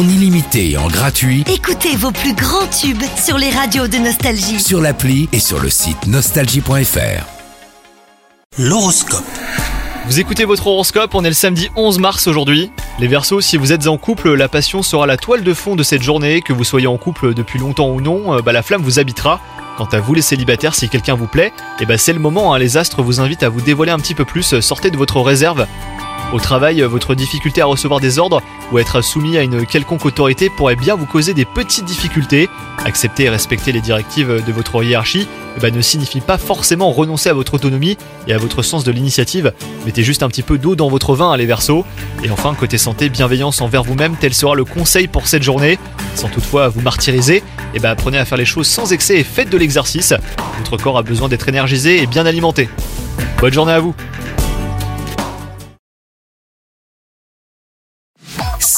en illimité et en gratuit Écoutez vos plus grands tubes sur les radios de Nostalgie. sur l'appli et sur le site nostalgie.fr. L'horoscope. Vous écoutez votre horoscope, on est le samedi 11 mars aujourd'hui. Les Verseaux, si vous êtes en couple, la passion sera la toile de fond de cette journée, que vous soyez en couple depuis longtemps ou non, euh, bah, la flamme vous habitera. Quant à vous les célibataires, si quelqu'un vous plaît, eh bah, c'est le moment, hein, les astres vous invitent à vous dévoiler un petit peu plus, sortez de votre réserve. Au travail, votre difficulté à recevoir des ordres ou à être soumis à une quelconque autorité pourrait bien vous causer des petites difficultés. Accepter et respecter les directives de votre hiérarchie eh ben, ne signifie pas forcément renoncer à votre autonomie et à votre sens de l'initiative. Mettez juste un petit peu d'eau dans votre vin, les versos. Et enfin, côté santé, bienveillance envers vous-même, tel sera le conseil pour cette journée. Sans toutefois vous martyriser, eh ben, apprenez à faire les choses sans excès et faites de l'exercice. Votre corps a besoin d'être énergisé et bien alimenté. Bonne journée à vous